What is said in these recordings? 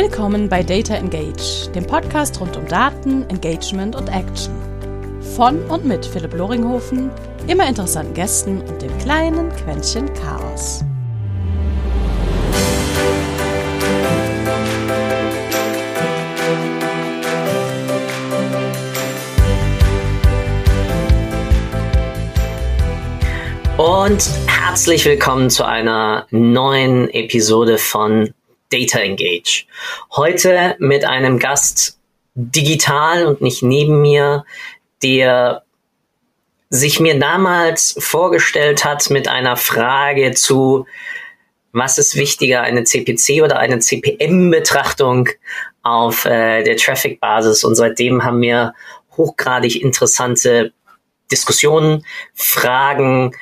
Willkommen bei Data Engage, dem Podcast rund um Daten, Engagement und Action. Von und mit Philipp Loringhofen, immer interessanten Gästen und dem kleinen Quäntchen Chaos. Und herzlich willkommen zu einer neuen Episode von Data Engage. Heute mit einem Gast digital und nicht neben mir, der sich mir damals vorgestellt hat mit einer Frage zu, was ist wichtiger, eine CPC oder eine CPM-Betrachtung auf äh, der Traffic-Basis. Und seitdem haben wir hochgradig interessante Diskussionen, Fragen,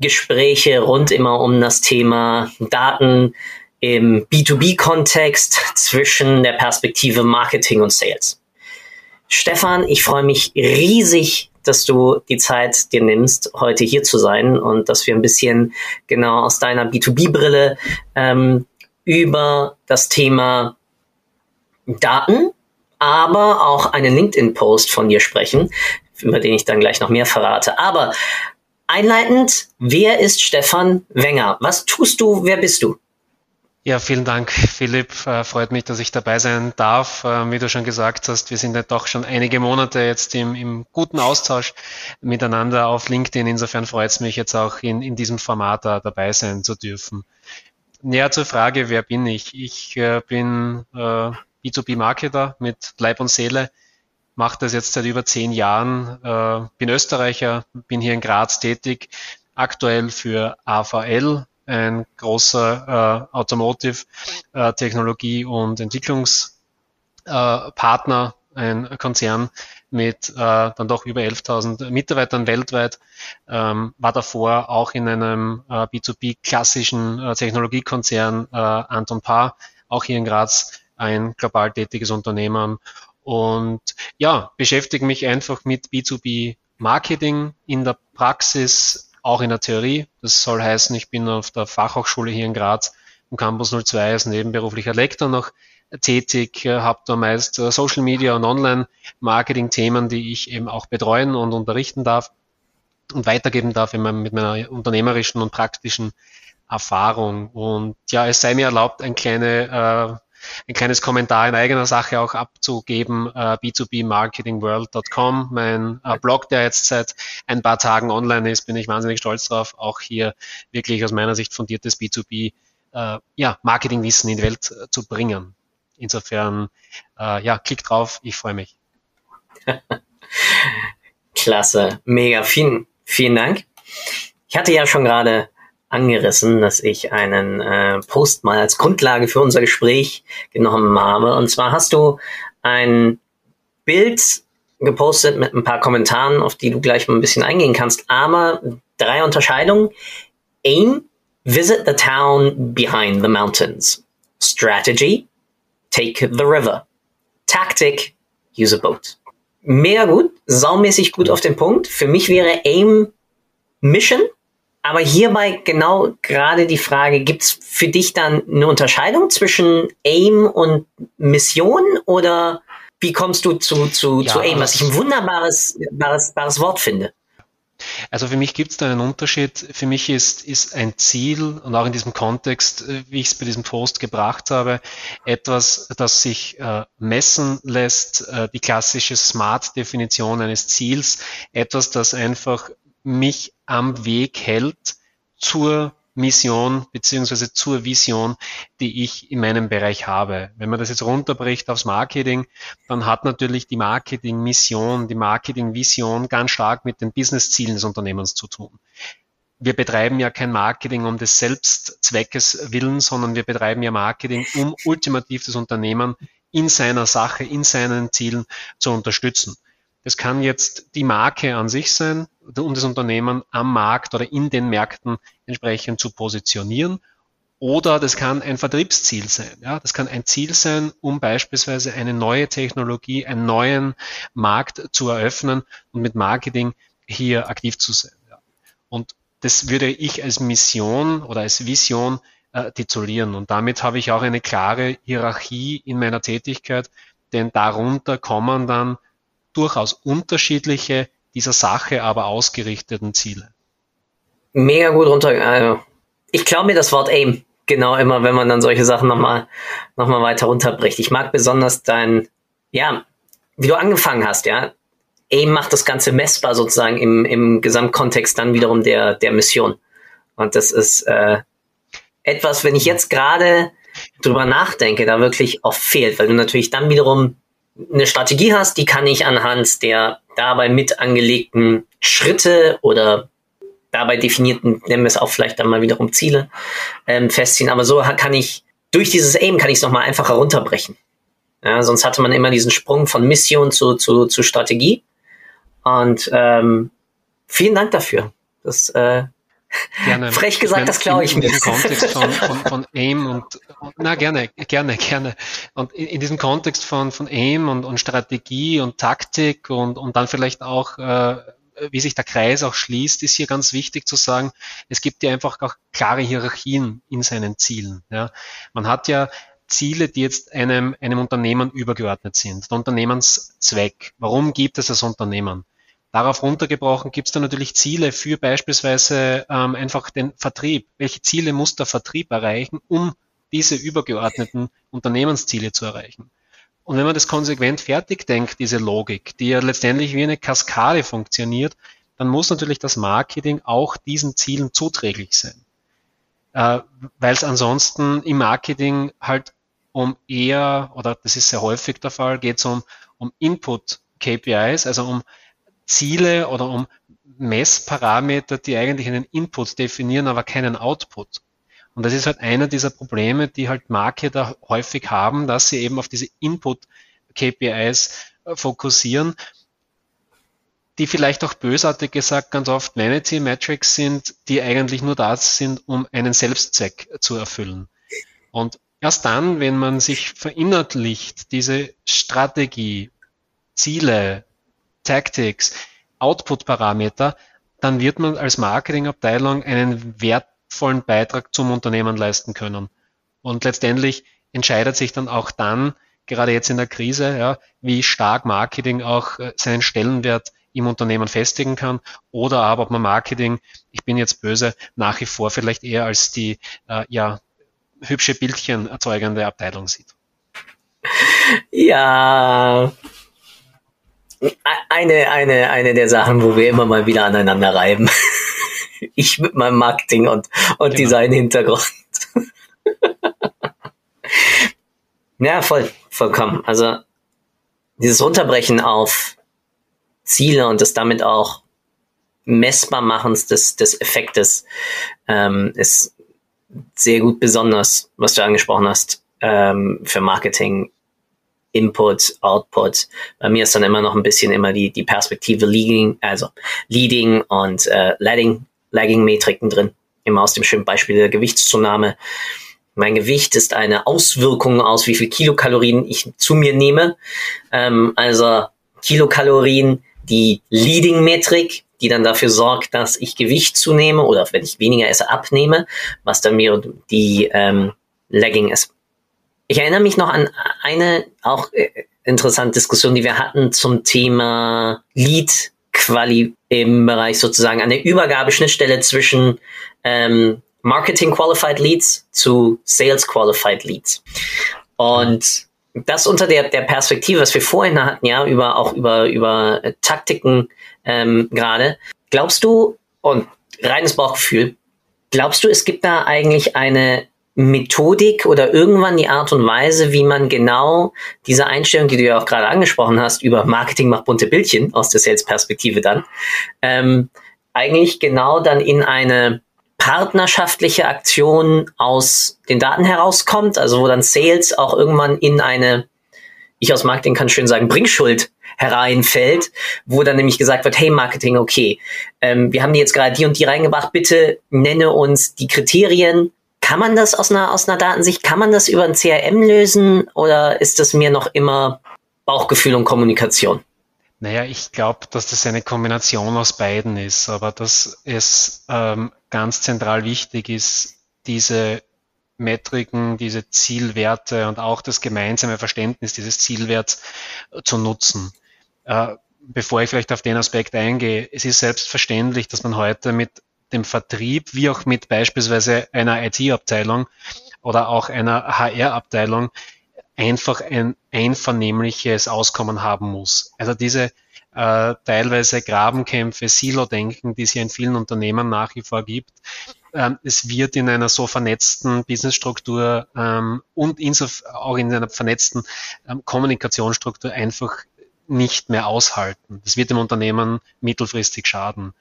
Gespräche rund immer um das Thema Daten, im B2B-Kontext zwischen der Perspektive Marketing und Sales. Stefan, ich freue mich riesig, dass du die Zeit dir nimmst, heute hier zu sein und dass wir ein bisschen genau aus deiner B2B-Brille ähm, über das Thema Daten, aber auch einen LinkedIn-Post von dir sprechen, über den ich dann gleich noch mehr verrate. Aber einleitend, wer ist Stefan Wenger? Was tust du? Wer bist du? Ja, vielen Dank, Philipp. Äh, freut mich, dass ich dabei sein darf. Äh, wie du schon gesagt hast, wir sind ja doch schon einige Monate jetzt im, im guten Austausch miteinander auf LinkedIn. Insofern freut es mich jetzt auch in, in diesem Format da dabei sein zu dürfen. Näher zur Frage, wer bin ich? Ich äh, bin äh, B2B-Marketer mit Leib und Seele, mache das jetzt seit über zehn Jahren, bin Österreicher, bin hier in Graz tätig, aktuell für AVL, ein großer äh, Automotive-Technologie- und Entwicklungspartner, ein Konzern mit äh, dann doch über 11.000 Mitarbeitern weltweit, ähm, war davor auch in einem äh, B2B-klassischen äh, Technologiekonzern äh, Anton Paar, auch hier in Graz, ein global tätiges Unternehmen. Und ja, beschäftige mich einfach mit B2B Marketing in der Praxis auch in der Theorie. Das soll heißen, ich bin auf der Fachhochschule hier in Graz im Campus 02 als nebenberuflicher Lektor noch tätig, äh, habe da meist äh, Social Media und Online-Marketing-Themen, die ich eben auch betreuen und unterrichten darf und weitergeben darf mit meiner unternehmerischen und praktischen Erfahrung. Und ja, es sei mir erlaubt, ein kleine äh, ein kleines Kommentar in eigener Sache auch abzugeben. Äh, b2bmarketingworld.com, mein äh, Blog, der jetzt seit ein paar Tagen online ist, bin ich wahnsinnig stolz drauf, auch hier wirklich aus meiner Sicht fundiertes B2B äh, ja, Marketingwissen in die Welt äh, zu bringen. Insofern, äh, ja, klick drauf, ich freue mich. Klasse, mega, vielen, vielen Dank. Ich hatte ja schon gerade angerissen, dass ich einen äh, Post mal als Grundlage für unser Gespräch genommen habe. Und zwar hast du ein Bild gepostet mit ein paar Kommentaren, auf die du gleich mal ein bisschen eingehen kannst. Aber drei Unterscheidungen. Aim, visit the town behind the mountains. Strategy, take the river. Tactic, use a boat. Mega gut, saumäßig gut auf den Punkt. Für mich wäre Aim Mission aber hierbei genau gerade die Frage, gibt's für dich dann eine Unterscheidung zwischen Aim und Mission oder wie kommst du zu, zu, ja, zu Aim, was ich ein wunderbares bares, bares Wort finde? Also für mich gibt es da einen Unterschied. Für mich ist, ist ein Ziel und auch in diesem Kontext, äh, wie ich es bei diesem Post gebracht habe, etwas, das sich äh, messen lässt, äh, die klassische Smart-Definition eines Ziels, etwas, das einfach mich am Weg hält zur Mission beziehungsweise zur Vision, die ich in meinem Bereich habe. Wenn man das jetzt runterbricht aufs Marketing, dann hat natürlich die Marketing-Mission, die Marketing-Vision ganz stark mit den Business-Zielen des Unternehmens zu tun. Wir betreiben ja kein Marketing um des Selbstzweckes willen, sondern wir betreiben ja Marketing, um ultimativ das Unternehmen in seiner Sache, in seinen Zielen zu unterstützen. Das kann jetzt die Marke an sich sein, um das Unternehmen am Markt oder in den Märkten entsprechend zu positionieren. Oder das kann ein Vertriebsziel sein. Ja, das kann ein Ziel sein, um beispielsweise eine neue Technologie, einen neuen Markt zu eröffnen und mit Marketing hier aktiv zu sein. Ja. Und das würde ich als Mission oder als Vision äh, titulieren. Und damit habe ich auch eine klare Hierarchie in meiner Tätigkeit, denn darunter kommen dann durchaus unterschiedliche, dieser Sache aber ausgerichteten Ziele. Mega gut runter. Also ich glaube mir das Wort AIM genau immer, wenn man dann solche Sachen nochmal noch mal weiter runterbricht. Ich mag besonders dein, ja, wie du angefangen hast, ja. AIM macht das Ganze messbar sozusagen im, im Gesamtkontext dann wiederum der, der Mission. Und das ist äh, etwas, wenn ich jetzt gerade drüber nachdenke, da wirklich oft fehlt, weil du natürlich dann wiederum eine Strategie hast, die kann ich anhand der dabei mit angelegten Schritte oder dabei definierten, nennen wir es auch vielleicht dann mal wiederum Ziele, ähm, festziehen. Aber so kann ich, durch dieses Aim kann ich es nochmal einfacher runterbrechen. Ja, sonst hatte man immer diesen Sprung von Mission zu, zu, zu Strategie. Und ähm, vielen Dank dafür. Das äh, Gerne. Frech gesagt, das glaube ich mir. In diesem Kontext von, von, von AIM und, und, na gerne, gerne, gerne. Und in, in diesem Kontext von, von AIM und, und Strategie und Taktik und, und dann vielleicht auch, äh, wie sich der Kreis auch schließt, ist hier ganz wichtig zu sagen, es gibt ja einfach auch klare Hierarchien in seinen Zielen. Ja. Man hat ja Ziele, die jetzt einem, einem Unternehmen übergeordnet sind. Der Unternehmenszweck. Warum gibt es das Unternehmen? Darauf runtergebrochen gibt es dann natürlich Ziele für beispielsweise ähm, einfach den Vertrieb. Welche Ziele muss der Vertrieb erreichen, um diese übergeordneten Unternehmensziele zu erreichen? Und wenn man das konsequent fertig denkt, diese Logik, die ja letztendlich wie eine Kaskade funktioniert, dann muss natürlich das Marketing auch diesen Zielen zuträglich sein. Äh, Weil es ansonsten im Marketing halt um eher, oder das ist sehr häufig der Fall, geht es um, um Input-KPIs, also um Ziele oder um Messparameter, die eigentlich einen Input definieren, aber keinen Output. Und das ist halt einer dieser Probleme, die halt Marketer häufig haben, dass sie eben auf diese Input-KPIs äh, fokussieren, die vielleicht auch bösartig gesagt ganz oft Vanity Metrics sind, die eigentlich nur da sind, um einen Selbstzweck zu erfüllen. Und erst dann, wenn man sich verinnerlicht, diese Strategie, Ziele, Tactics, Output-Parameter, dann wird man als Marketingabteilung einen wertvollen Beitrag zum Unternehmen leisten können. Und letztendlich entscheidet sich dann auch dann, gerade jetzt in der Krise, ja, wie stark Marketing auch äh, seinen Stellenwert im Unternehmen festigen kann oder aber ob man Marketing, ich bin jetzt böse, nach wie vor vielleicht eher als die äh, ja, hübsche Bildchen erzeugende Abteilung sieht. Ja, eine, eine, eine der Sachen, wo wir immer mal wieder aneinander reiben. Ich mit meinem Marketing und, und genau. Design-Hintergrund. ja, voll, vollkommen. Also dieses Runterbrechen auf Ziele und das damit auch messbar machen des, des Effektes ähm, ist sehr gut besonders, was du angesprochen hast, ähm, für Marketing Input, Output. Bei mir ist dann immer noch ein bisschen immer die, die Perspektive Leading, also Leading und äh, Lagging, Lagging Metriken drin. Immer aus dem schönen Beispiel der Gewichtszunahme. Mein Gewicht ist eine Auswirkung aus, wie viel Kilokalorien ich zu mir nehme. Ähm, also Kilokalorien, die Leading-Metrik, die dann dafür sorgt, dass ich Gewicht zunehme oder wenn ich weniger esse, abnehme, was dann mir die ähm, Lagging ist. Ich erinnere mich noch an eine auch äh, interessante Diskussion, die wir hatten zum Thema Lead Quali im Bereich sozusagen an der Übergabeschnittstelle zwischen ähm, Marketing Qualified Leads zu Sales Qualified Leads. Und das unter der, der Perspektive, was wir vorhin hatten, ja, über auch über, über Taktiken ähm, gerade. Glaubst du, und reines Bauchgefühl, glaubst du, es gibt da eigentlich eine Methodik oder irgendwann die Art und Weise, wie man genau diese Einstellung, die du ja auch gerade angesprochen hast, über Marketing macht bunte Bildchen aus der Sales-Perspektive dann, ähm, eigentlich genau dann in eine partnerschaftliche Aktion aus den Daten herauskommt, also wo dann Sales auch irgendwann in eine, ich aus Marketing kann schön sagen, Bringschuld hereinfällt, wo dann nämlich gesagt wird, hey Marketing, okay, ähm, wir haben die jetzt gerade die und die reingebracht, bitte nenne uns die Kriterien, kann man das aus einer, aus einer Datensicht, kann man das über ein CRM lösen oder ist das mir noch immer Bauchgefühl und Kommunikation? Naja, ich glaube, dass das eine Kombination aus beiden ist, aber dass es ähm, ganz zentral wichtig ist, diese Metriken, diese Zielwerte und auch das gemeinsame Verständnis dieses Zielwerts zu nutzen. Äh, bevor ich vielleicht auf den Aspekt eingehe, es ist selbstverständlich, dass man heute mit dem Vertrieb wie auch mit beispielsweise einer IT-Abteilung oder auch einer HR-Abteilung einfach ein einvernehmliches Auskommen haben muss. Also diese äh, teilweise Grabenkämpfe, Silo-Denken, die es ja in vielen Unternehmen nach wie vor gibt, ähm, es wird in einer so vernetzten Businessstruktur ähm, und insof auch in einer vernetzten ähm, Kommunikationsstruktur einfach nicht mehr aushalten. Das wird dem Unternehmen mittelfristig schaden.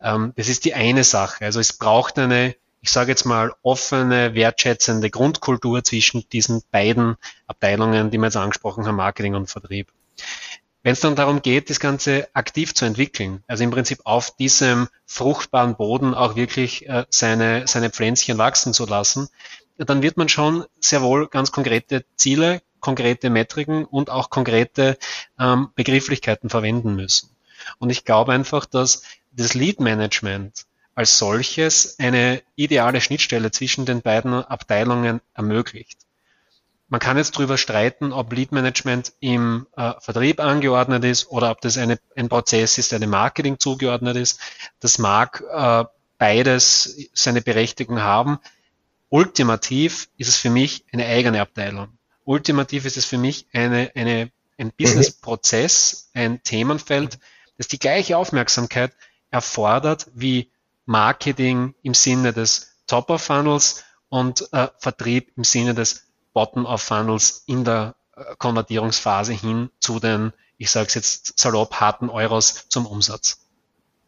Ähm, das ist die eine Sache. Also es braucht eine, ich sage jetzt mal, offene, wertschätzende Grundkultur zwischen diesen beiden Abteilungen, die wir jetzt angesprochen haben, Marketing und Vertrieb. Wenn es dann darum geht, das Ganze aktiv zu entwickeln, also im Prinzip auf diesem fruchtbaren Boden auch wirklich äh, seine, seine Pflänzchen wachsen zu lassen, dann wird man schon sehr wohl ganz konkrete Ziele, konkrete Metriken und auch konkrete ähm, Begrifflichkeiten verwenden müssen. Und ich glaube einfach, dass das Lead Management als solches eine ideale Schnittstelle zwischen den beiden Abteilungen ermöglicht. Man kann jetzt darüber streiten, ob Lead Management im äh, Vertrieb angeordnet ist oder ob das eine, ein Prozess ist, der dem Marketing zugeordnet ist. Das mag äh, beides seine Berechtigung haben. Ultimativ ist es für mich eine eigene Abteilung. Ultimativ ist es für mich eine, eine, ein Business-Prozess, ein Themenfeld, das die gleiche Aufmerksamkeit erfordert wie Marketing im Sinne des Top-of-Funnels und äh, Vertrieb im Sinne des Bottom-of-Funnels in der äh, Konvertierungsphase hin zu den, ich sage es jetzt salopp, harten Euros zum Umsatz.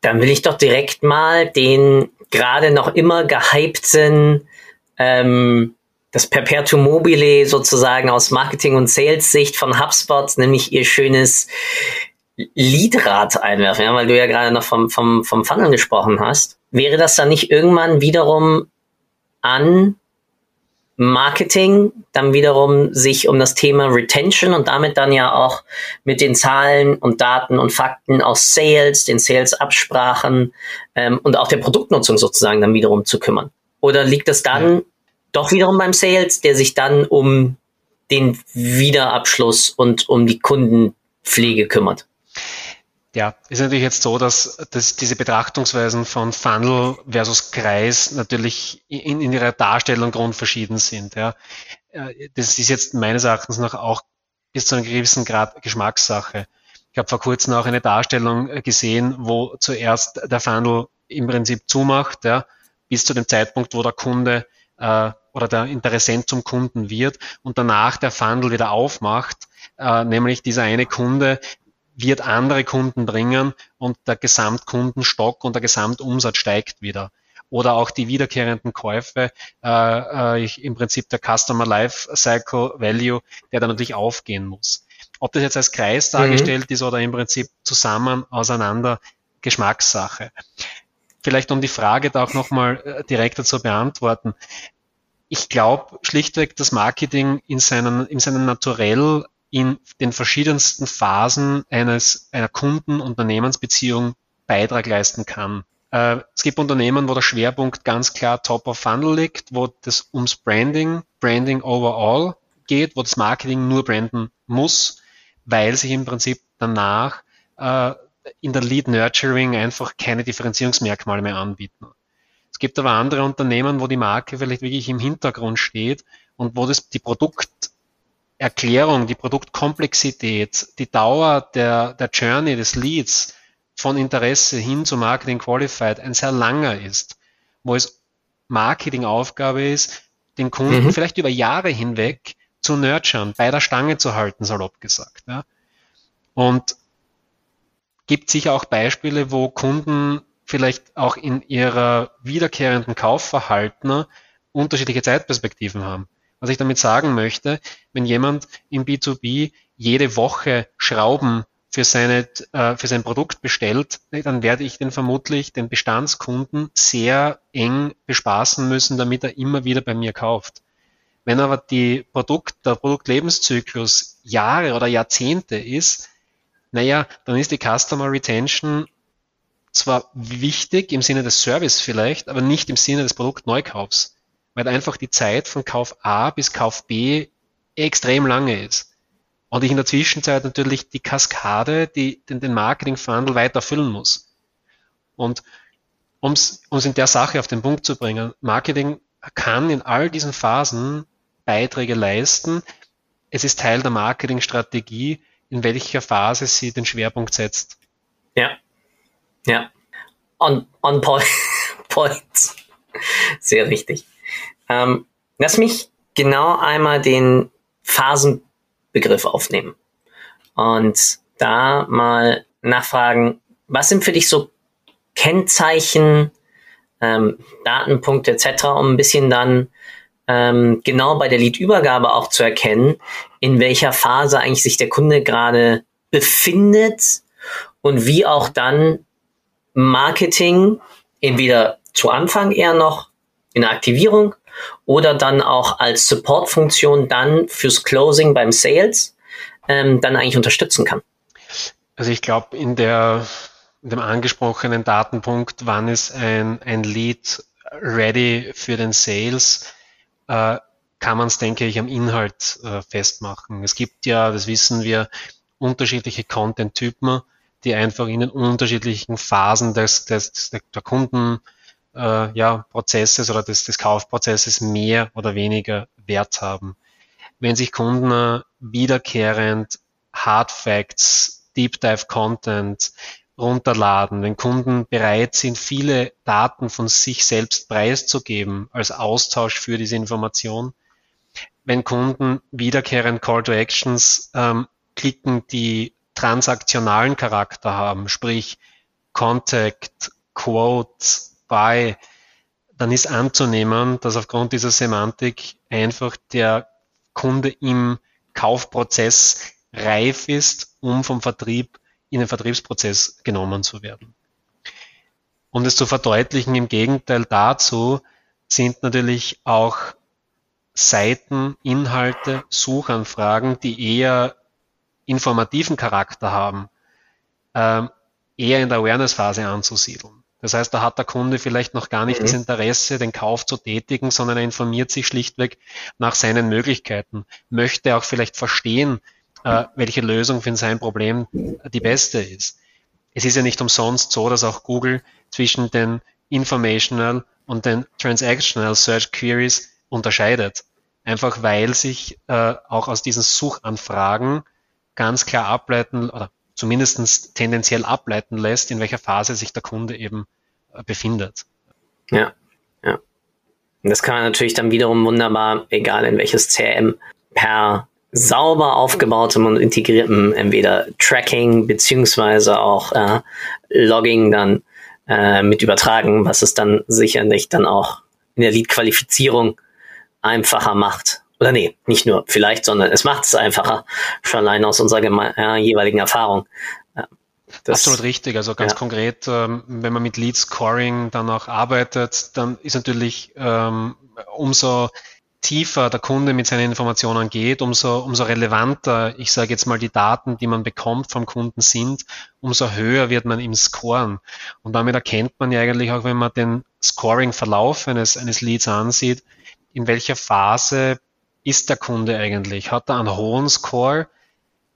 Dann will ich doch direkt mal den gerade noch immer gehypten, ähm, das Perpetuum mobile sozusagen aus Marketing- und Sales-Sicht von HubSpot, nämlich ihr schönes Liedrad einwerfen, ja, weil du ja gerade noch vom, vom, vom Funnel gesprochen hast. Wäre das dann nicht irgendwann wiederum an Marketing dann wiederum sich um das Thema Retention und damit dann ja auch mit den Zahlen und Daten und Fakten aus Sales, den Sales-Absprachen ähm, und auch der Produktnutzung sozusagen dann wiederum zu kümmern? Oder liegt das dann ja. Doch wiederum beim Sales, der sich dann um den Wiederabschluss und um die Kundenpflege kümmert? Ja, ist natürlich jetzt so, dass, dass diese Betrachtungsweisen von Funnel versus Kreis natürlich in, in ihrer Darstellung grundverschieden sind. Ja. Äh, das ist jetzt meines Erachtens noch auch bis zu einem gewissen Grad Geschmackssache. Ich habe vor kurzem auch eine Darstellung äh, gesehen, wo zuerst der Funnel im Prinzip zumacht, ja, bis zu dem Zeitpunkt, wo der Kunde äh, oder der Interessent zum Kunden wird und danach der Funnel wieder aufmacht, äh, nämlich dieser eine Kunde wird andere Kunden bringen und der Gesamtkundenstock und der Gesamtumsatz steigt wieder. Oder auch die wiederkehrenden Käufe, äh, äh, im Prinzip der Customer Life Cycle Value, der dann natürlich aufgehen muss. Ob das jetzt als Kreis mhm. dargestellt mhm. ist oder im Prinzip zusammen, auseinander, Geschmackssache. Vielleicht um die Frage da auch nochmal äh, direkter zu beantworten. Ich glaube schlichtweg, dass Marketing in seinen, in seinem Naturell in den verschiedensten Phasen eines, einer Kunden-Unternehmensbeziehung Beitrag leisten kann. Äh, es gibt Unternehmen, wo der Schwerpunkt ganz klar top of funnel liegt, wo das ums Branding, Branding overall geht, wo das Marketing nur branden muss, weil sich im Prinzip danach äh, in der Lead Nurturing einfach keine Differenzierungsmerkmale mehr anbieten. Es gibt aber andere Unternehmen, wo die Marke vielleicht wirklich im Hintergrund steht und wo das die Produkt Erklärung, die Produktkomplexität, die Dauer der, der Journey des Leads von Interesse hin zu Marketing Qualified ein sehr langer ist, wo es Marketingaufgabe ist, den Kunden mhm. vielleicht über Jahre hinweg zu nurturen, bei der Stange zu halten, salopp gesagt. Ja. Und gibt sicher auch Beispiele, wo Kunden vielleicht auch in ihrer wiederkehrenden Kaufverhalten unterschiedliche Zeitperspektiven haben. Was ich damit sagen möchte, wenn jemand im B2B jede Woche Schrauben für, seine, äh, für sein Produkt bestellt, dann werde ich den vermutlich, den Bestandskunden, sehr eng bespaßen müssen, damit er immer wieder bei mir kauft. Wenn aber die Produkt, der Produktlebenszyklus Jahre oder Jahrzehnte ist, naja, dann ist die Customer Retention zwar wichtig im Sinne des Service vielleicht, aber nicht im Sinne des Produktneukaufs weil einfach die Zeit von Kauf A bis Kauf B extrem lange ist. Und ich in der Zwischenzeit natürlich die Kaskade, die den, den Marketing-Funnel weiter füllen muss. Und um es in der Sache auf den Punkt zu bringen, Marketing kann in all diesen Phasen Beiträge leisten. Es ist Teil der Marketingstrategie, in welcher Phase sie den Schwerpunkt setzt. Ja. Ja. On, on point. point. Sehr richtig. Ähm, lass mich genau einmal den Phasenbegriff aufnehmen und da mal nachfragen, was sind für dich so Kennzeichen, ähm, Datenpunkte etc., um ein bisschen dann ähm, genau bei der Lead-Übergabe auch zu erkennen, in welcher Phase eigentlich sich der Kunde gerade befindet und wie auch dann Marketing entweder zu Anfang eher noch in der Aktivierung oder dann auch als Support-Funktion dann fürs Closing beim Sales ähm, dann eigentlich unterstützen kann. Also ich glaube, in der in dem angesprochenen Datenpunkt, wann ist ein, ein Lead ready für den Sales, äh, kann man es, denke ich, am Inhalt äh, festmachen. Es gibt ja, das wissen wir, unterschiedliche Content-Typen, die einfach in den unterschiedlichen Phasen des, des, der Kunden äh, ja, Prozesses oder des, des Kaufprozesses mehr oder weniger Wert haben. Wenn sich Kunden äh, wiederkehrend Hard Facts, Deep Dive Content runterladen, wenn Kunden bereit sind, viele Daten von sich selbst preiszugeben als Austausch für diese Information, wenn Kunden wiederkehrend Call to Actions ähm, klicken, die transaktionalen Charakter haben, sprich Contact, Quote, Buy, dann ist anzunehmen, dass aufgrund dieser Semantik einfach der Kunde im Kaufprozess reif ist, um vom Vertrieb in den Vertriebsprozess genommen zu werden. Um es zu verdeutlichen, im Gegenteil dazu sind natürlich auch Seiten, Inhalte, Suchanfragen, die eher informativen Charakter haben, ähm, eher in der Awareness-Phase anzusiedeln. Das heißt, da hat der Kunde vielleicht noch gar nicht mhm. das Interesse, den Kauf zu tätigen, sondern er informiert sich schlichtweg nach seinen Möglichkeiten, möchte auch vielleicht verstehen, äh, welche Lösung für sein Problem die beste ist. Es ist ja nicht umsonst so, dass auch Google zwischen den Informational und den Transactional Search Queries unterscheidet. Einfach weil sich äh, auch aus diesen Suchanfragen ganz klar ableiten oder zumindest tendenziell ableiten lässt, in welcher Phase sich der Kunde eben äh, befindet. Ja, ja. Und das kann man natürlich dann wiederum wunderbar, egal in welches CRM, per sauber aufgebautem und integriertem entweder Tracking beziehungsweise auch äh, Logging dann äh, mit übertragen, was es dann sicherlich dann auch in der Lead-Qualifizierung einfacher macht. Oder nee, nicht nur vielleicht, sondern es macht es einfacher, schon allein aus unserer äh, jeweiligen Erfahrung. Das, Absolut richtig. Also ganz ja. konkret, ähm, wenn man mit Lead Scoring dann auch arbeitet, dann ist natürlich ähm, umso tiefer der Kunde mit seinen Informationen geht, umso, umso relevanter, ich sage jetzt mal, die Daten, die man bekommt vom Kunden sind, umso höher wird man im Scoren. Und damit erkennt man ja eigentlich auch, wenn man den Scoring-Verlauf eines, eines Leads ansieht, in welcher Phase ist der Kunde eigentlich? Hat er einen hohen Score?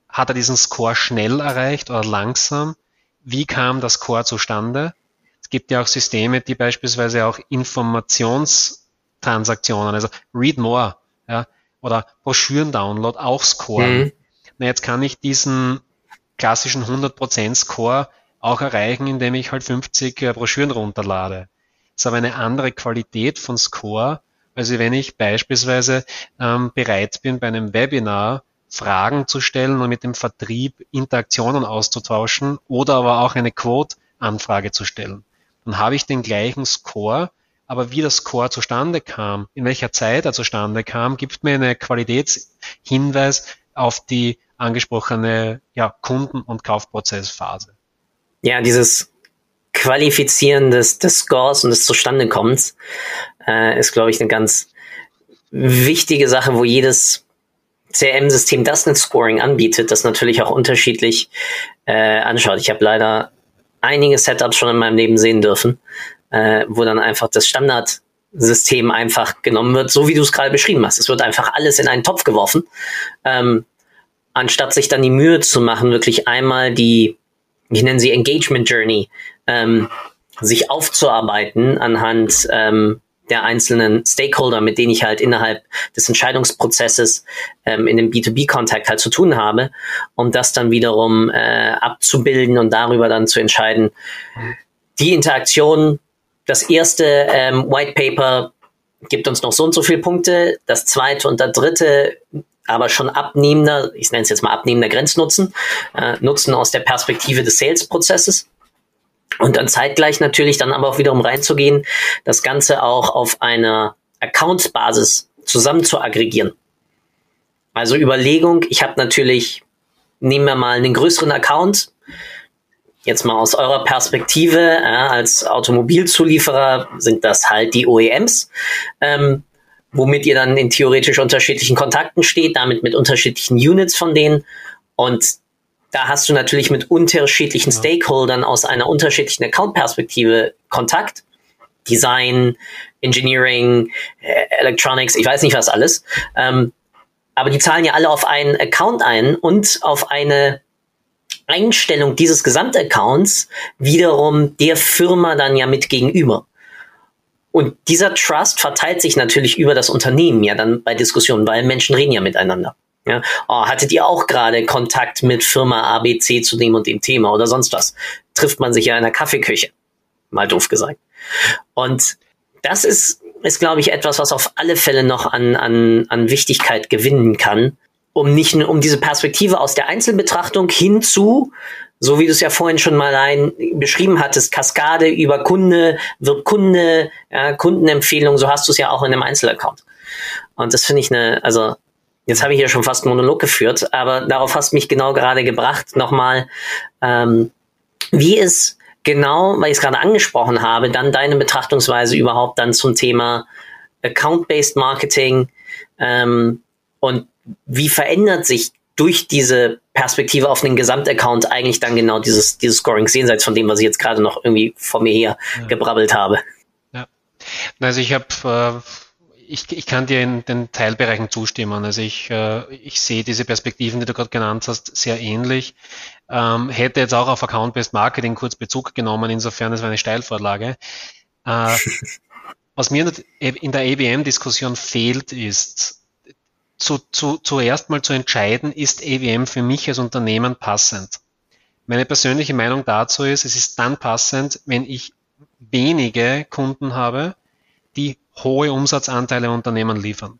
Hat er diesen Score schnell erreicht oder langsam? Wie kam der Score zustande? Es gibt ja auch Systeme, die beispielsweise auch Informations Transaktionen, also Read More ja, oder Broschüren-Download auch scoren. Mhm. Na, jetzt kann ich diesen klassischen 100% Score auch erreichen, indem ich halt 50 äh, Broschüren runterlade. Das ist aber eine andere Qualität von Score, also wenn ich beispielsweise ähm, bereit bin, bei einem Webinar Fragen zu stellen und mit dem Vertrieb Interaktionen auszutauschen oder aber auch eine Quote-Anfrage zu stellen. Dann habe ich den gleichen Score, aber wie das Score zustande kam, in welcher Zeit er zustande kam, gibt mir einen Qualitätshinweis auf die angesprochene ja, Kunden- und Kaufprozessphase. Ja, dieses Qualifizieren des, des Scores und des Zustandekommens äh, ist, glaube ich, eine ganz wichtige Sache, wo jedes CRM-System, das ein Scoring anbietet, das natürlich auch unterschiedlich äh, anschaut. Ich habe leider einige Setups schon in meinem Leben sehen dürfen, äh, wo dann einfach das Standard System einfach genommen wird, so wie du es gerade beschrieben hast. Es wird einfach alles in einen Topf geworfen, ähm, anstatt sich dann die Mühe zu machen, wirklich einmal die, ich nenne sie Engagement Journey, ähm, sich aufzuarbeiten anhand ähm, der einzelnen Stakeholder, mit denen ich halt innerhalb des Entscheidungsprozesses ähm, in dem B2B-Kontakt halt zu tun habe, um das dann wiederum äh, abzubilden und darüber dann zu entscheiden. Die Interaktion, das erste ähm, White Paper gibt uns noch so und so viele Punkte, das zweite und das dritte aber schon abnehmender, ich nenne es jetzt mal abnehmender Grenznutzen, äh, Nutzen aus der Perspektive des Sales-Prozesses. Und dann zeitgleich natürlich dann aber auch wiederum reinzugehen, das Ganze auch auf einer Accounts-Basis zusammen zu aggregieren. Also Überlegung, ich habe natürlich, nehmen wir mal einen größeren Account, jetzt mal aus eurer Perspektive ja, als Automobilzulieferer sind das halt die OEMs, ähm, womit ihr dann in theoretisch unterschiedlichen Kontakten steht, damit mit unterschiedlichen Units von denen. Und da hast du natürlich mit unterschiedlichen ja. Stakeholdern aus einer unterschiedlichen Account-Perspektive Kontakt. Design, Engineering, äh, Electronics, ich weiß nicht was alles. Ähm, aber die zahlen ja alle auf einen Account ein und auf eine Einstellung dieses Gesamtaccounts wiederum der Firma dann ja mit gegenüber. Und dieser Trust verteilt sich natürlich über das Unternehmen ja dann bei Diskussionen, weil Menschen reden ja miteinander. Ja, oh, hattet ihr auch gerade Kontakt mit Firma ABC zu dem und dem Thema oder sonst was? Trifft man sich ja in der Kaffeeküche. Mal doof gesagt. Und das ist, ist glaube ich, etwas, was auf alle Fälle noch an, an, an Wichtigkeit gewinnen kann, um nicht um diese Perspektive aus der Einzelbetrachtung hinzu, so wie du es ja vorhin schon mal ein, beschrieben hattest, Kaskade über Kunde, wird Kunde, ja, Kundenempfehlung, so hast du es ja auch in einem Einzelaccount. Und das finde ich eine, also Jetzt habe ich hier schon fast einen Monolog geführt, aber darauf hast du mich genau gerade gebracht, nochmal, ähm, wie ist genau, weil ich es gerade angesprochen habe, dann deine Betrachtungsweise überhaupt dann zum Thema Account-Based Marketing ähm, und wie verändert sich durch diese Perspektive auf den Gesamtaccount eigentlich dann genau dieses, dieses Scoring jenseits von dem, was ich jetzt gerade noch irgendwie vor mir her ja. gebrabbelt habe. Ja. Also ich habe äh, ich, ich kann dir in den Teilbereichen zustimmen. Also ich, äh, ich sehe diese Perspektiven, die du gerade genannt hast, sehr ähnlich. Ähm, hätte jetzt auch auf Account-Based Marketing kurz Bezug genommen, insofern es war eine Steilvorlage. Äh, was mir in der EBM-Diskussion fehlt, ist, zu, zu, zuerst mal zu entscheiden, ist EWM für mich als Unternehmen passend. Meine persönliche Meinung dazu ist, es ist dann passend, wenn ich wenige Kunden habe, die hohe Umsatzanteile Unternehmen liefern.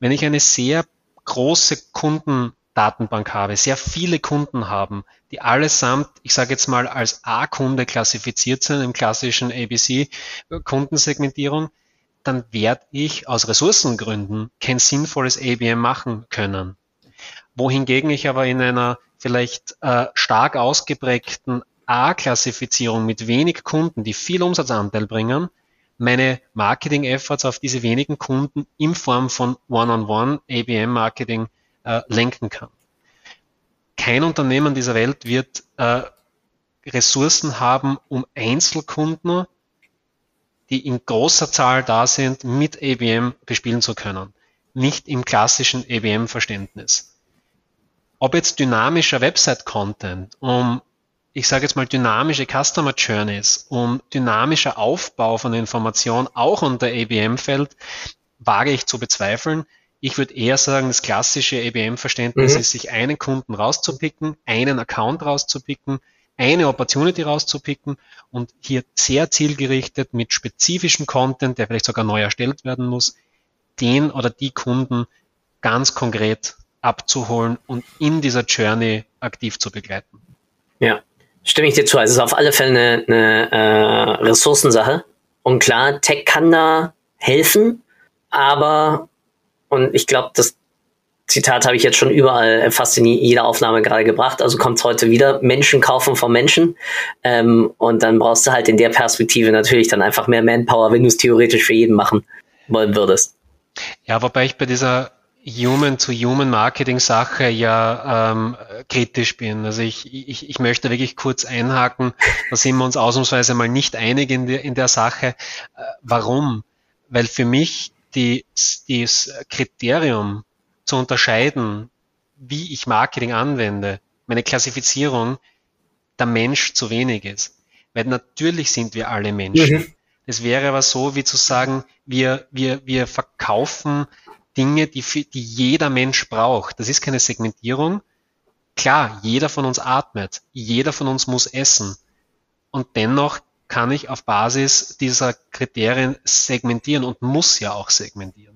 Wenn ich eine sehr große Kundendatenbank habe, sehr viele Kunden haben, die allesamt, ich sage jetzt mal, als A-Kunde klassifiziert sind im klassischen ABC-Kundensegmentierung, dann werde ich aus Ressourcengründen kein sinnvolles ABM machen können. Wohingegen ich aber in einer vielleicht äh, stark ausgeprägten A-Klassifizierung mit wenig Kunden, die viel Umsatzanteil bringen, meine Marketing-Efforts auf diese wenigen Kunden in Form von One-on-One ABM-Marketing äh, lenken kann. Kein Unternehmen dieser Welt wird äh, Ressourcen haben, um Einzelkunden, die in großer Zahl da sind, mit ABM bespielen zu können. Nicht im klassischen ABM-Verständnis. Ob jetzt dynamischer Website-Content, um ich sage jetzt mal, dynamische Customer Journeys und dynamischer Aufbau von Informationen auch unter ABM fällt, wage ich zu bezweifeln. Ich würde eher sagen, das klassische ABM-Verständnis mhm. ist, sich einen Kunden rauszupicken, einen Account rauszupicken, eine Opportunity rauszupicken und hier sehr zielgerichtet mit spezifischem Content, der vielleicht sogar neu erstellt werden muss, den oder die Kunden ganz konkret abzuholen und in dieser Journey aktiv zu begleiten. Ja, Stimme ich dir zu. Also es ist auf alle Fälle eine, eine äh, Ressourcensache. Und klar, Tech kann da helfen, aber, und ich glaube, das Zitat habe ich jetzt schon überall fast in jeder Aufnahme gerade gebracht, also kommt es heute wieder, Menschen kaufen von Menschen. Ähm, und dann brauchst du halt in der Perspektive natürlich dann einfach mehr Manpower, wenn du es theoretisch für jeden machen wollen würdest. Ja, wobei ich bei dieser Human-to-Human-Marketing-Sache ja ähm, kritisch bin. Also ich, ich, ich möchte wirklich kurz einhaken, da sind wir uns ausnahmsweise mal nicht einig in der, in der Sache. Äh, warum? weil für mich die, das Kriterium zu unterscheiden, wie ich Marketing anwende, meine Klassifizierung, der Mensch zu wenig ist. Weil natürlich sind wir alle Menschen. Mhm. Es wäre aber so, wie zu sagen, wir, wir, wir verkaufen Dinge, die, die jeder Mensch braucht. Das ist keine Segmentierung. Klar, jeder von uns atmet, jeder von uns muss essen. Und dennoch kann ich auf Basis dieser Kriterien segmentieren und muss ja auch segmentieren.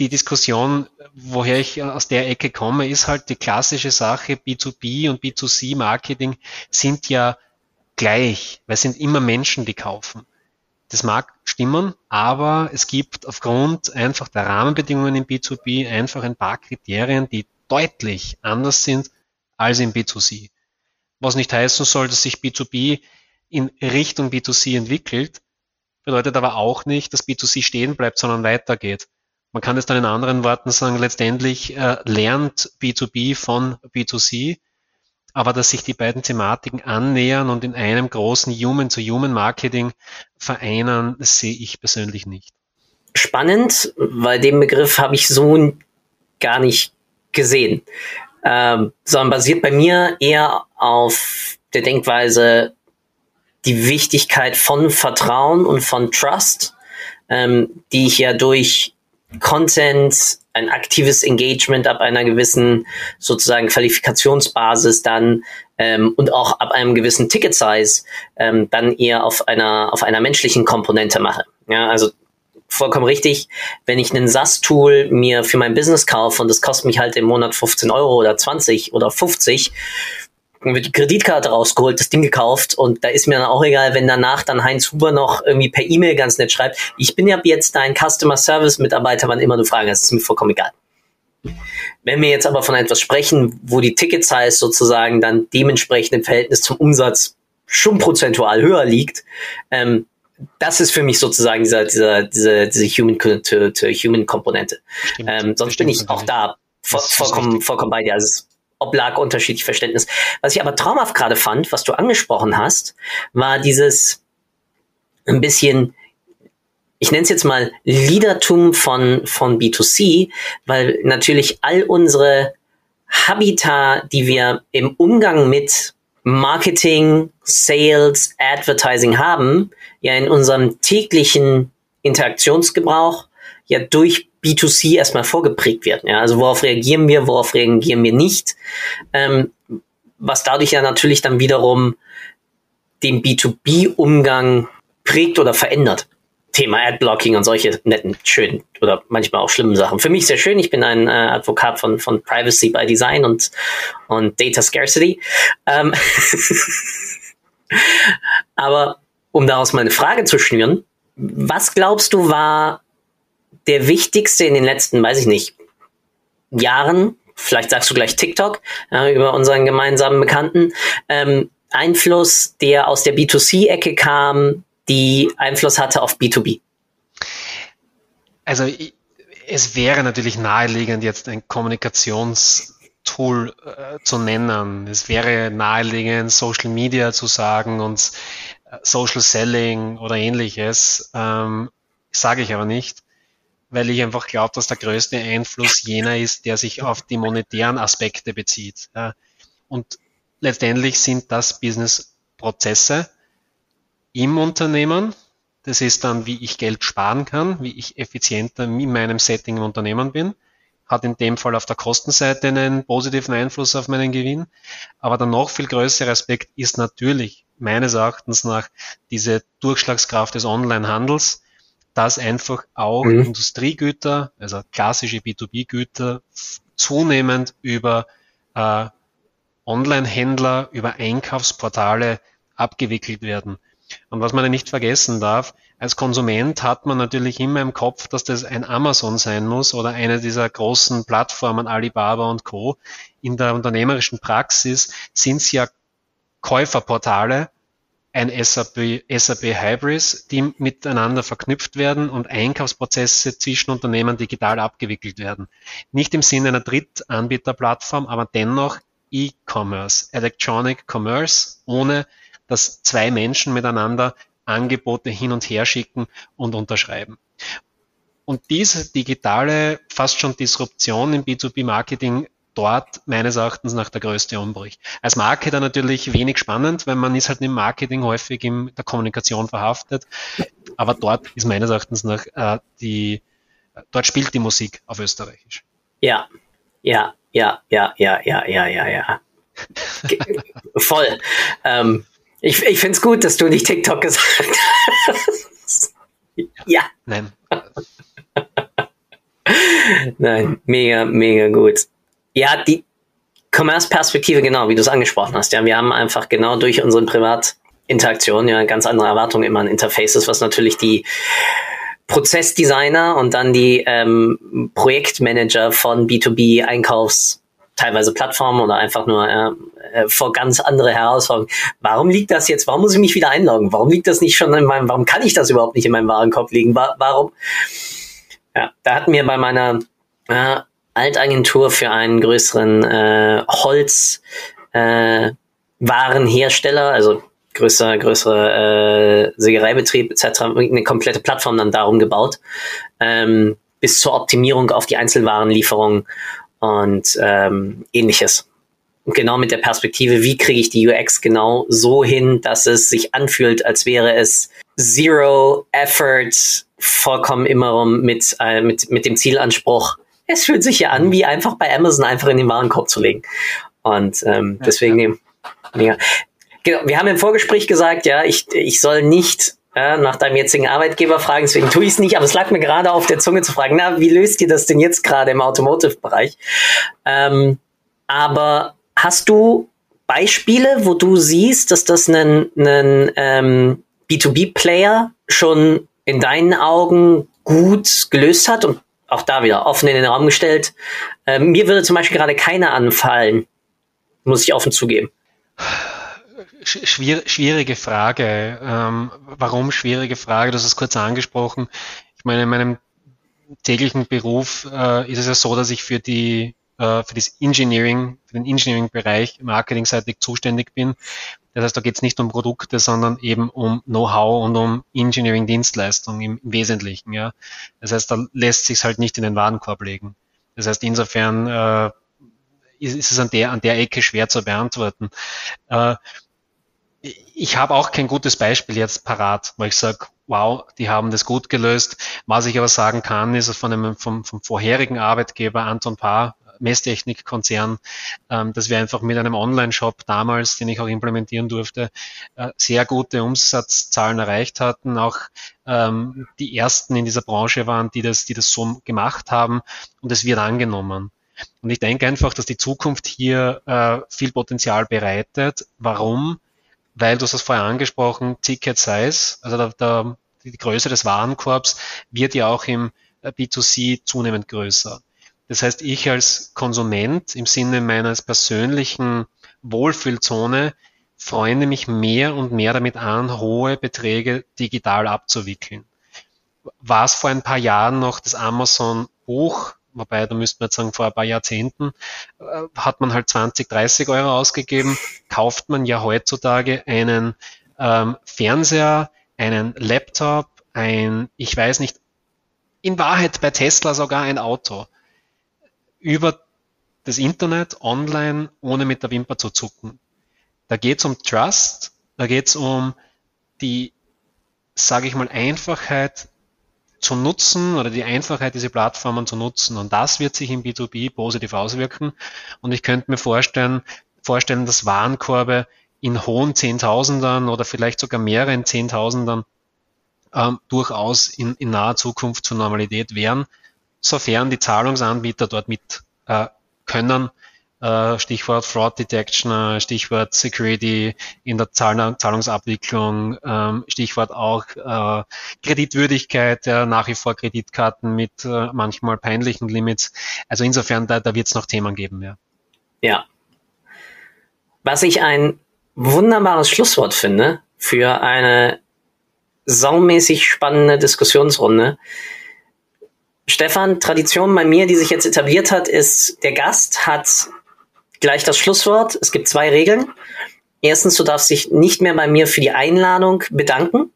Die Diskussion, woher ich aus der Ecke komme, ist halt die klassische Sache, B2B und B2C Marketing sind ja gleich, weil es sind immer Menschen, die kaufen. Das mag stimmen, aber es gibt aufgrund einfach der Rahmenbedingungen im B2B einfach ein paar Kriterien, die deutlich anders sind als im B2C. Was nicht heißen soll, dass sich B2B in Richtung B2C entwickelt, bedeutet aber auch nicht, dass B2C stehen bleibt, sondern weitergeht. Man kann es dann in anderen Worten sagen, letztendlich äh, lernt B2B von B2C aber dass sich die beiden Thematiken annähern und in einem großen Human-to-Human-Marketing vereinen, sehe ich persönlich nicht. Spannend, weil den Begriff habe ich so gar nicht gesehen, ähm, sondern basiert bei mir eher auf der Denkweise die Wichtigkeit von Vertrauen und von Trust, ähm, die ich ja durch Content, ein aktives Engagement ab einer gewissen sozusagen Qualifikationsbasis dann ähm, und auch ab einem gewissen Ticket Size ähm, dann eher auf einer auf einer menschlichen Komponente mache. Ja, also vollkommen richtig. Wenn ich einen SaaS-Tool mir für mein Business kaufe und das kostet mich halt im Monat 15 Euro oder 20 oder 50 wird die Kreditkarte rausgeholt, das Ding gekauft und da ist mir dann auch egal, wenn danach dann Heinz Huber noch irgendwie per E-Mail ganz nett schreibt, ich bin ja jetzt dein Customer Service Mitarbeiter, wann immer du Fragen hast, ist mir vollkommen egal. Wenn wir jetzt aber von etwas sprechen, wo die Ticket Size sozusagen dann dementsprechend im Verhältnis zum Umsatz schon prozentual höher liegt, ähm, das ist für mich sozusagen dieser, dieser, diese, diese Human-to-Human-Komponente. Ähm, sonst bin ich auch da voll, vollkommen, vollkommen bei dir. Also oblag unterschiedlich Verständnis. Was ich aber traumhaft gerade fand, was du angesprochen hast, war dieses ein bisschen, ich nenne es jetzt mal Liedertum von, von B2C, weil natürlich all unsere Habitat, die wir im Umgang mit Marketing, Sales, Advertising haben, ja in unserem täglichen Interaktionsgebrauch ja durch B2C erstmal vorgeprägt werden. Ja? Also worauf reagieren wir, worauf reagieren wir nicht, ähm, was dadurch ja natürlich dann wiederum den B2B-Umgang prägt oder verändert. Thema Adblocking und solche netten, schönen oder manchmal auch schlimmen Sachen. Für mich sehr schön. Ich bin ein äh, Advokat von, von Privacy by Design und, und Data Scarcity. Ähm Aber um daraus meine Frage zu schnüren, was glaubst du war der wichtigste in den letzten, weiß ich nicht, Jahren, vielleicht sagst du gleich TikTok, ja, über unseren gemeinsamen Bekannten, ähm, Einfluss, der aus der B2C-Ecke kam, die Einfluss hatte auf B2B? Also es wäre natürlich naheliegend, jetzt ein Kommunikationstool äh, zu nennen. Es wäre naheliegend, Social Media zu sagen und äh, Social Selling oder ähnliches. Ähm, sage ich aber nicht weil ich einfach glaube, dass der größte Einfluss jener ist, der sich auf die monetären Aspekte bezieht. Ja. Und letztendlich sind das Business-Prozesse im Unternehmen. Das ist dann, wie ich Geld sparen kann, wie ich effizienter in meinem Setting im Unternehmen bin. Hat in dem Fall auf der Kostenseite einen positiven Einfluss auf meinen Gewinn. Aber der noch viel größere Aspekt ist natürlich meines Erachtens nach diese Durchschlagskraft des Online-Handels, dass einfach auch mhm. Industriegüter, also klassische B2B-Güter, zunehmend über äh, Online-Händler, über Einkaufsportale abgewickelt werden. Und was man nicht vergessen darf, als Konsument hat man natürlich immer im Kopf, dass das ein Amazon sein muss oder eine dieser großen Plattformen Alibaba und Co. In der unternehmerischen Praxis sind es ja Käuferportale, ein SAP, SAP Hybris, die miteinander verknüpft werden und Einkaufsprozesse zwischen Unternehmen digital abgewickelt werden. Nicht im Sinne einer Drittanbieterplattform, aber dennoch E-Commerce, Electronic Commerce, ohne dass zwei Menschen miteinander Angebote hin und her schicken und unterschreiben. Und diese digitale, fast schon Disruption im B2B-Marketing dort meines Erachtens nach der größte Umbruch. Als Marketer natürlich wenig spannend, weil man ist halt im Marketing häufig in der Kommunikation verhaftet. Aber dort ist meines Erachtens nach äh, die, dort spielt die Musik auf Österreichisch. Ja, ja, ja, ja, ja, ja, ja, ja, ja. Voll. Ähm, ich ich finde es gut, dass du nicht TikTok gesagt hast. ja. Nein. Nein, mega, mega gut. Ja, die Commerce-Perspektive, genau, wie du es angesprochen hast. Ja, wir haben einfach genau durch unsere Privatinteraktion ja ganz andere Erwartungen immer an Interfaces, was natürlich die Prozessdesigner und dann die ähm, Projektmanager von B2B Einkaufs teilweise Plattformen oder einfach nur äh, vor ganz andere Herausforderungen. Warum liegt das jetzt? Warum muss ich mich wieder einloggen? Warum liegt das nicht schon in meinem, warum kann ich das überhaupt nicht in meinem Warenkorb liegen? Warum? Ja, da hatten wir bei meiner äh, Altagentur für einen größeren äh, Holz äh, Warenhersteller, also größer, größere äh, Sägereibetrieb etc., eine komplette Plattform dann darum gebaut, ähm, bis zur Optimierung auf die Einzelwarenlieferung und ähm, ähnliches. Und genau mit der Perspektive, wie kriege ich die UX genau so hin, dass es sich anfühlt, als wäre es Zero Effort, vollkommen immer mit, äh, mit, mit dem Zielanspruch, es fühlt sich ja an, wie einfach bei Amazon einfach in den Warenkorb zu legen. Und ähm, deswegen, ja. ja. Genau, wir haben im Vorgespräch gesagt, ja, ich, ich soll nicht ja, nach deinem jetzigen Arbeitgeber fragen, deswegen tue ich es nicht, aber es lag mir gerade auf der Zunge zu fragen, na, wie löst ihr das denn jetzt gerade im Automotive-Bereich? Ähm, aber hast du Beispiele, wo du siehst, dass das ein, ein ähm, B2B-Player schon in deinen Augen gut gelöst hat und auch da wieder offen in den Raum gestellt. Ähm, mir würde zum Beispiel gerade keiner anfallen, muss ich offen zugeben. Schwier schwierige Frage. Ähm, warum schwierige Frage? Du hast es kurz angesprochen. Ich meine, in meinem täglichen Beruf äh, ist es ja so, dass ich für die äh, für das Engineering, für den Engineering-Bereich marketingseitig zuständig bin. Das heißt, da geht es nicht um Produkte, sondern eben um Know-how und um Engineering-Dienstleistung im, im, Wesentlichen. Ja. Das heißt, da lässt sich halt nicht in den Warenkorb legen. Das heißt, insofern äh, ist, ist es an der, an der Ecke schwer zu beantworten. Äh, ich habe auch kein gutes Beispiel jetzt parat, wo ich sage, wow, die haben das gut gelöst. Was ich aber sagen kann, ist von einem, vom, vom vorherigen Arbeitgeber Anton Paar, Messtechnikkonzern, ähm, dass wir einfach mit einem Online-Shop damals, den ich auch implementieren durfte, äh, sehr gute Umsatzzahlen erreicht hatten, auch ähm, die ersten in dieser Branche waren, die das, die das so gemacht haben und es wird angenommen. Und ich denke einfach, dass die Zukunft hier äh, viel Potenzial bereitet. Warum? Weil du hast es vorher angesprochen, Ticket Size, also der, der, die Größe des Warenkorbs wird ja auch im äh, B2C zunehmend größer. Das heißt, ich als Konsument im Sinne meines persönlichen Wohlfühlzone freunde mich mehr und mehr damit an, hohe Beträge digital abzuwickeln. War es vor ein paar Jahren noch das Amazon Buch, wobei da müsste man jetzt sagen, vor ein paar Jahrzehnten, äh, hat man halt 20, 30 Euro ausgegeben, kauft man ja heutzutage einen ähm, Fernseher, einen Laptop, ein, ich weiß nicht, in Wahrheit bei Tesla sogar ein Auto über das Internet online, ohne mit der Wimper zu zucken. Da geht es um Trust, da geht es um die, sage ich mal, Einfachheit zu nutzen oder die Einfachheit, diese Plattformen zu nutzen. Und das wird sich im B2B positiv auswirken. Und ich könnte mir vorstellen, vorstellen, dass Warenkorbe in hohen Zehntausendern oder vielleicht sogar mehreren Zehntausendern ähm, durchaus in, in naher Zukunft zur Normalität wären sofern die Zahlungsanbieter dort mit äh, können. Äh, Stichwort Fraud Detection, äh, Stichwort Security in der Zahl Zahlungsabwicklung, ähm, Stichwort auch äh, Kreditwürdigkeit, ja, nach wie vor Kreditkarten mit äh, manchmal peinlichen Limits. Also insofern, da, da wird es noch Themen geben, ja. Ja. Was ich ein wunderbares Schlusswort finde für eine saumäßig spannende Diskussionsrunde, Stefan, Tradition bei mir, die sich jetzt etabliert hat, ist, der Gast hat gleich das Schlusswort. Es gibt zwei Regeln. Erstens, du darfst dich nicht mehr bei mir für die Einladung bedanken.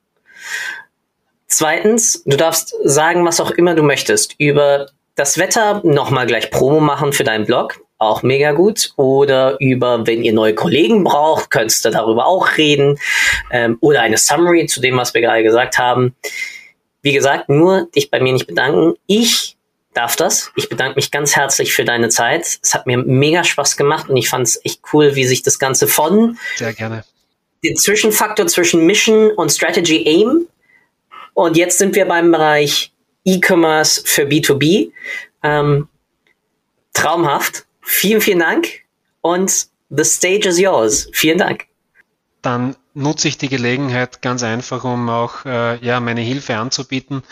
Zweitens, du darfst sagen, was auch immer du möchtest. Über das Wetter nochmal gleich Promo machen für deinen Blog. Auch mega gut. Oder über, wenn ihr neue Kollegen braucht, könntest du darüber auch reden. Ähm, oder eine Summary zu dem, was wir gerade gesagt haben. Wie gesagt, nur dich bei mir nicht bedanken. Ich darf das. Ich bedanke mich ganz herzlich für deine Zeit. Es hat mir mega Spaß gemacht und ich fand es echt cool, wie sich das Ganze von Sehr gerne. den Zwischenfaktor zwischen Mission und Strategy Aim und jetzt sind wir beim Bereich E-Commerce für B2B. Ähm, traumhaft. Vielen, vielen Dank und the stage is yours. Vielen Dank. Dann nutze ich die Gelegenheit ganz einfach, um auch äh, ja, meine Hilfe anzubieten.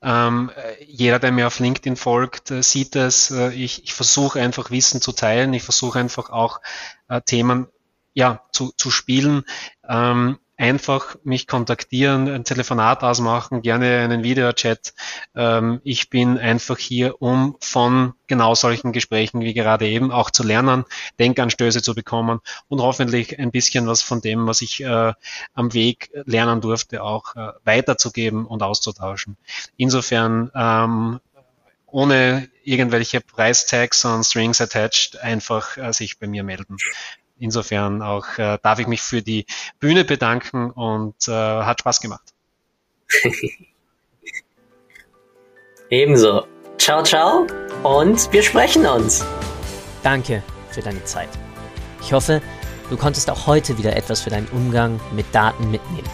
Ähm, jeder, der mir auf LinkedIn folgt, äh, sieht es. Äh, ich, ich versuche einfach Wissen zu teilen. Ich versuche einfach auch äh, Themen ja, zu, zu spielen. Ähm, einfach mich kontaktieren, ein Telefonat ausmachen, gerne einen Videochat. Ähm, ich bin einfach hier, um von genau solchen Gesprächen wie gerade eben auch zu lernen, Denkanstöße zu bekommen und hoffentlich ein bisschen was von dem, was ich äh, am Weg lernen durfte, auch äh, weiterzugeben und auszutauschen. Insofern ähm, ohne irgendwelche Preistags und Strings attached einfach äh, sich bei mir melden insofern auch äh, darf ich mich für die Bühne bedanken und äh, hat Spaß gemacht. Ebenso. Ciao, ciao und wir sprechen uns. Danke für deine Zeit. Ich hoffe, du konntest auch heute wieder etwas für deinen Umgang mit Daten mitnehmen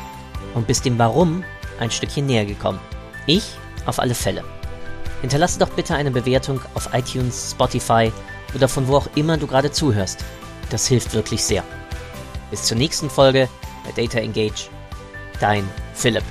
und bist dem Warum ein Stückchen näher gekommen. Ich auf alle Fälle. Hinterlasse doch bitte eine Bewertung auf iTunes, Spotify oder von wo auch immer du gerade zuhörst. Das hilft wirklich sehr. Bis zur nächsten Folge bei Data Engage. Dein Philipp.